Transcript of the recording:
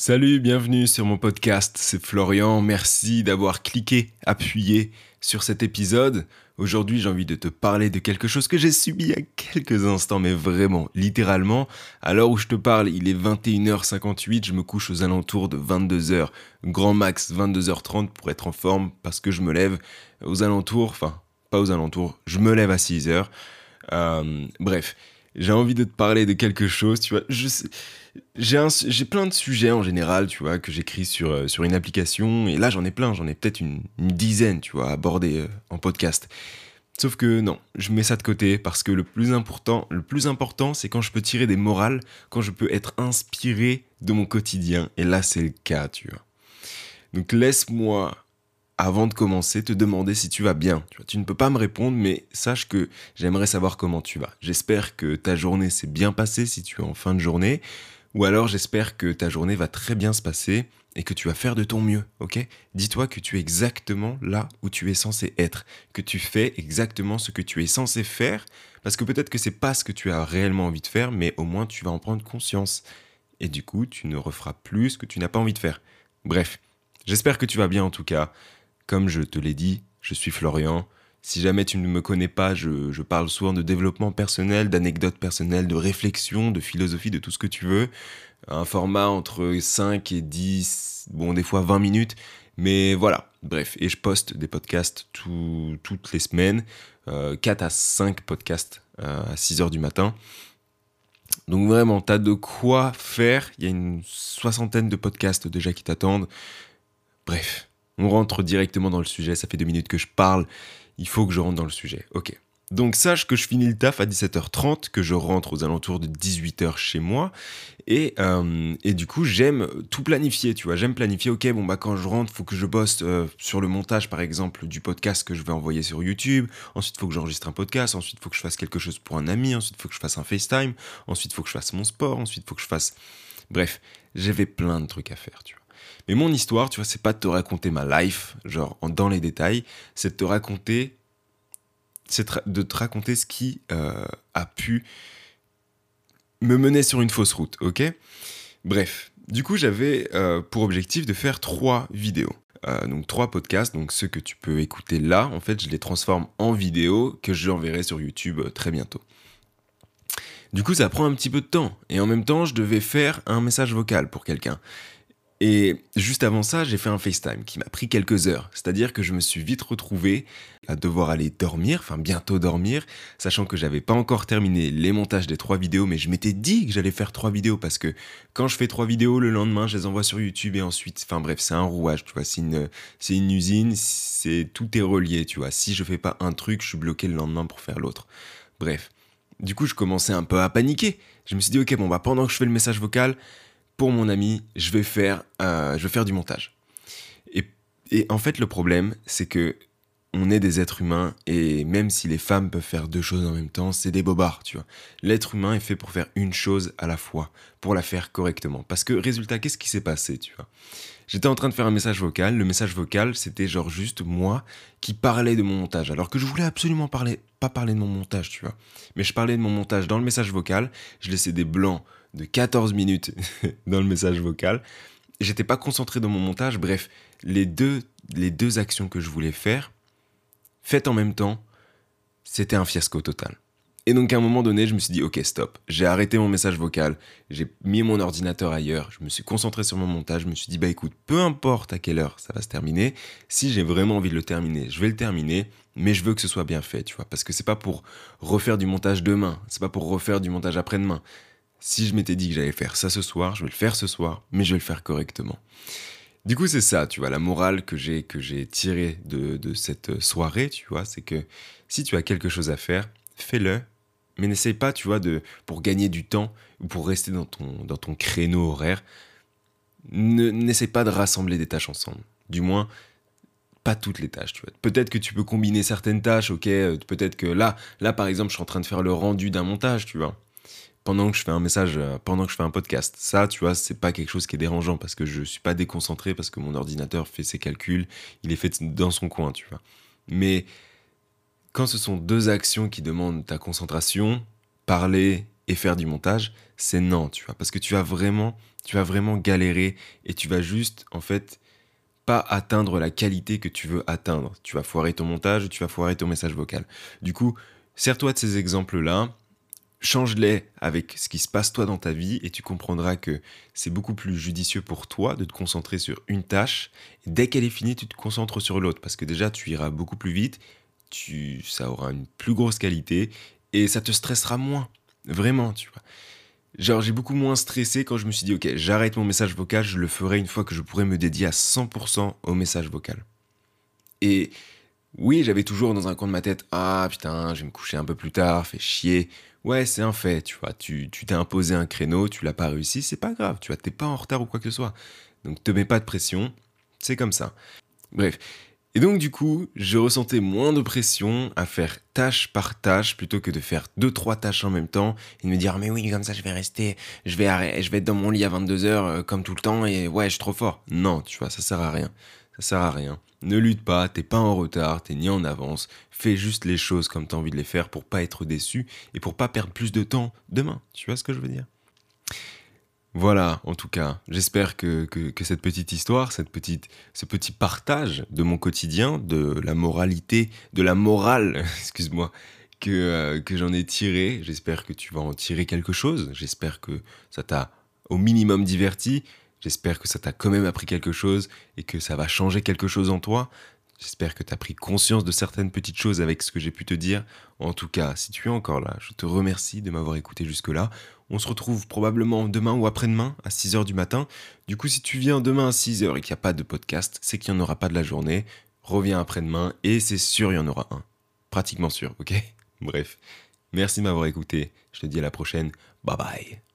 Salut, bienvenue sur mon podcast, c'est Florian, merci d'avoir cliqué, appuyé sur cet épisode. Aujourd'hui j'ai envie de te parler de quelque chose que j'ai subi il y a quelques instants, mais vraiment, littéralement. À l'heure où je te parle, il est 21h58, je me couche aux alentours de 22h, grand max 22h30 pour être en forme, parce que je me lève aux alentours, enfin pas aux alentours, je me lève à 6h. Euh, bref, j'ai envie de te parler de quelque chose, tu vois. J'ai plein de sujets en général, tu vois, que j'écris sur, euh, sur une application. Et là, j'en ai plein, j'en ai peut-être une, dizaine, tu vois, à aborder euh, en podcast. Sauf que non, je mets ça de côté parce que le plus important, le plus important, c'est quand je peux tirer des morales, quand je peux être inspiré de mon quotidien. Et là, c'est le cas, tu vois. Donc laisse-moi avant de commencer, te demander si tu vas bien. Tu, ne peux pas me répondre, mais sache que j'aimerais savoir comment tu vas. J'espère que ta journée s'est bien passée si tu es en fin de journée, ou alors j'espère que ta journée va très bien se passer et que tu vas faire de ton mieux, ok? Dis-toi que tu es exactement là où tu es censé être, que tu fais exactement ce que tu es censé faire, parce que peut-être que c'est pas ce que tu as réellement envie de faire, mais au moins tu vas en prendre conscience. Et du coup, tu ne referas plus ce que tu n'as pas envie de faire. Bref, j'espère que tu vas bien en tout cas. Comme je te l'ai dit, je suis Florian. Si jamais tu ne me connais pas, je, parle souvent de développement personnel, d'anecdotes personnelles, de réflexion, de philosophie, de tout ce que tu veux. Un format entre 5 et 10, bon des fois 20 minutes. Mais voilà, bref. Et je poste des podcasts toutes les semaines. 4 euh, à 5 podcasts euh, à 6 heures du matin. Donc vraiment, tu as de quoi faire. Il y a une soixantaine de podcasts déjà qui t'attendent. Bref, on rentre directement dans le sujet, ça fait deux minutes que je parle, il faut que je rentre dans le sujet. Ok. Donc sache que je finis le taf à 17h30, que je rentre aux alentours de 18h chez moi, et, euh, et du coup j'aime tout planifier, tu vois, j'aime planifier, ok, bon bah quand je rentre, faut que je bosse euh, sur le montage par exemple du podcast que je vais envoyer sur YouTube, ensuite faut que j'enregistre un podcast, ensuite faut que je fasse quelque chose pour un ami, ensuite faut que je fasse un FaceTime, ensuite faut que je fasse mon sport, ensuite faut que je fasse... Bref, j'avais plein de trucs à faire, tu vois. Mais mon histoire, tu vois, c'est pas de te raconter ma life, genre dans les détails, c'est de te raconter, de te raconter ce qui euh, a pu me mener sur une fausse route, ok? Bref, du coup, j'avais euh, pour objectif de faire trois vidéos. Euh, donc trois podcasts, donc ceux que tu peux écouter là, en fait, je les transforme en vidéos que j'enverrai sur YouTube très bientôt. Du coup, ça prend un petit peu de temps. Et en même temps, je devais faire un message vocal pour quelqu'un. Et juste avant ça, j'ai fait un FaceTime qui m'a pris quelques heures. C'est-à-dire que je me suis vite retrouvé à devoir aller dormir, enfin bientôt dormir, sachant que j'avais pas encore terminé les montages des trois vidéos, mais je m'étais dit que j'allais faire trois vidéos parce que quand je fais trois vidéos, le lendemain, je les envoie sur YouTube et ensuite, enfin bref, c'est un rouage, tu vois, c'est une, c'est une usine, c'est, tout est relié, tu vois. Si je fais pas un truc, je suis bloqué le lendemain pour faire l'autre. Bref. Du coup, je commençais un peu à paniquer. Je me suis dit, ok, bon, bah pendant que je fais le message vocal, pour mon ami, je vais faire, euh, je vais faire du montage. Et, et en fait, le problème, c'est que on est des êtres humains et même si les femmes peuvent faire deux choses en même temps, c'est des bobards, tu vois. L'être humain est fait pour faire une chose à la fois, pour la faire correctement. Parce que résultat, qu'est-ce qui s'est passé, tu vois? J'étais en train de faire un message vocal. Le message vocal, c'était genre juste moi qui parlais de mon montage, alors que je voulais absolument parler, pas parler de mon montage, tu vois. Mais je parlais de mon montage dans le message vocal. Je laissais des blancs de 14 minutes dans le message vocal. J'étais pas concentré dans mon montage. Bref, les deux, les deux actions que je voulais faire, faites en même temps, c'était un fiasco total. Et donc à un moment donné, je me suis dit, ok, stop. J'ai arrêté mon message vocal, j'ai mis mon ordinateur ailleurs, je me suis concentré sur mon montage, je me suis dit, bah écoute, peu importe à quelle heure ça va se terminer, si j'ai vraiment envie de le terminer, je vais le terminer, mais je veux que ce soit bien fait, tu vois. Parce que c'est pas pour refaire du montage demain, c'est pas pour refaire du montage après-demain, si je m'étais dit que j'allais faire ça ce soir, je vais le faire ce soir, mais je vais le faire correctement. Du coup, c'est ça, tu vois, la morale que j'ai que j'ai tirée de, cette soirée, tu vois, c'est que si tu as quelque chose à faire, fais-le, mais n'essaye pas, tu vois, de pour gagner du temps ou pour rester dans ton dans ton créneau horaire, n'essaie pas de rassembler des tâches ensemble. Du moins, pas toutes les tâches, tu vois. Peut-être que tu peux combiner certaines tâches, ok. Peut-être que là, là par exemple, je suis en train de faire le rendu d'un montage, tu vois pendant que je fais un message, euh, pendant que je fais un podcast. Ça, tu vois, c'est pas quelque chose qui est dérangeant parce que je suis pas déconcentré parce que mon ordinateur fait ses calculs, il est fait dans son coin, tu vois. Mais quand ce sont deux actions qui demandent ta concentration, parler et faire du montage, c'est non, tu vois, parce que tu vas vraiment, tu vas vraiment galérer et tu vas juste, en fait, pas atteindre la qualité que tu veux atteindre. Tu vas foirer ton montage, tu vas foirer ton message vocal. Du coup, sers-toi de ces exemples-là, change-les avec ce qui se passe toi dans ta vie et tu comprendras que c'est beaucoup plus judicieux pour toi de te concentrer sur une tâche. Dès qu'elle est finie, tu te concentres sur l'autre parce que déjà tu iras beaucoup plus vite, tu, ça aura une plus grosse qualité et ça te stressera moins. Vraiment, tu vois. Genre, j'ai beaucoup moins stressé quand je me suis dit, ok, j'arrête mon message vocal, je le ferai une fois que je pourrai me dédier à 100% au message vocal. Et oui, j'avais toujours dans un coin de ma tête, ah putain, je vais me coucher un peu plus tard, fais chier. Ouais, c'est un fait, tu vois, tu t'es imposé un créneau, tu l'as pas réussi, c'est pas grave, tu vois, t'es pas en retard ou quoi que ce soit. Donc te mets pas de pression, c'est comme ça. Bref, et donc du coup, je ressentais moins de pression à faire tâche par tâche plutôt que de faire deux trois tâches en même temps et de me dire mais oui comme ça je vais rester, je vais je vais être dans mon lit à 22 heures euh, comme tout le temps et ouais je suis trop fort. Non, tu vois ça sert à rien, ça sert à rien. Ne lutte pas, t'es pas en retard, t'es ni en avance. Fais juste les choses comme t'as envie de les faire pour pas être déçu et pour pas perdre plus de temps demain. Tu vois ce que je veux dire? Voilà, en tout cas, j'espère que, cette petite histoire, ce petit partage de mon quotidien, de la moralité, de la morale, excuse-moi, euh, que j'en ai tiré, j'espère que tu vas en tirer quelque chose, j'espère que ça t'a au minimum diverti, j'espère que ça t'a quand même appris quelque chose et que ça va changer quelque chose en toi. J'espère que tu as pris conscience de certaines petites choses avec ce que j'ai pu te dire. En tout cas, si tu es encore là, je te remercie de m'avoir écouté jusque-là. On se retrouve probablement demain ou après-demain à 6h du matin. Du coup, si tu viens demain à 6h et qu'il n'y a pas de podcast, c'est qu'il n'y en aura pas de la journée. Reviens après-demain et c'est sûr, il y en aura un. Pratiquement sûr, ok? Bref. Merci de m'avoir écouté. Je te dis à la prochaine. Bye bye.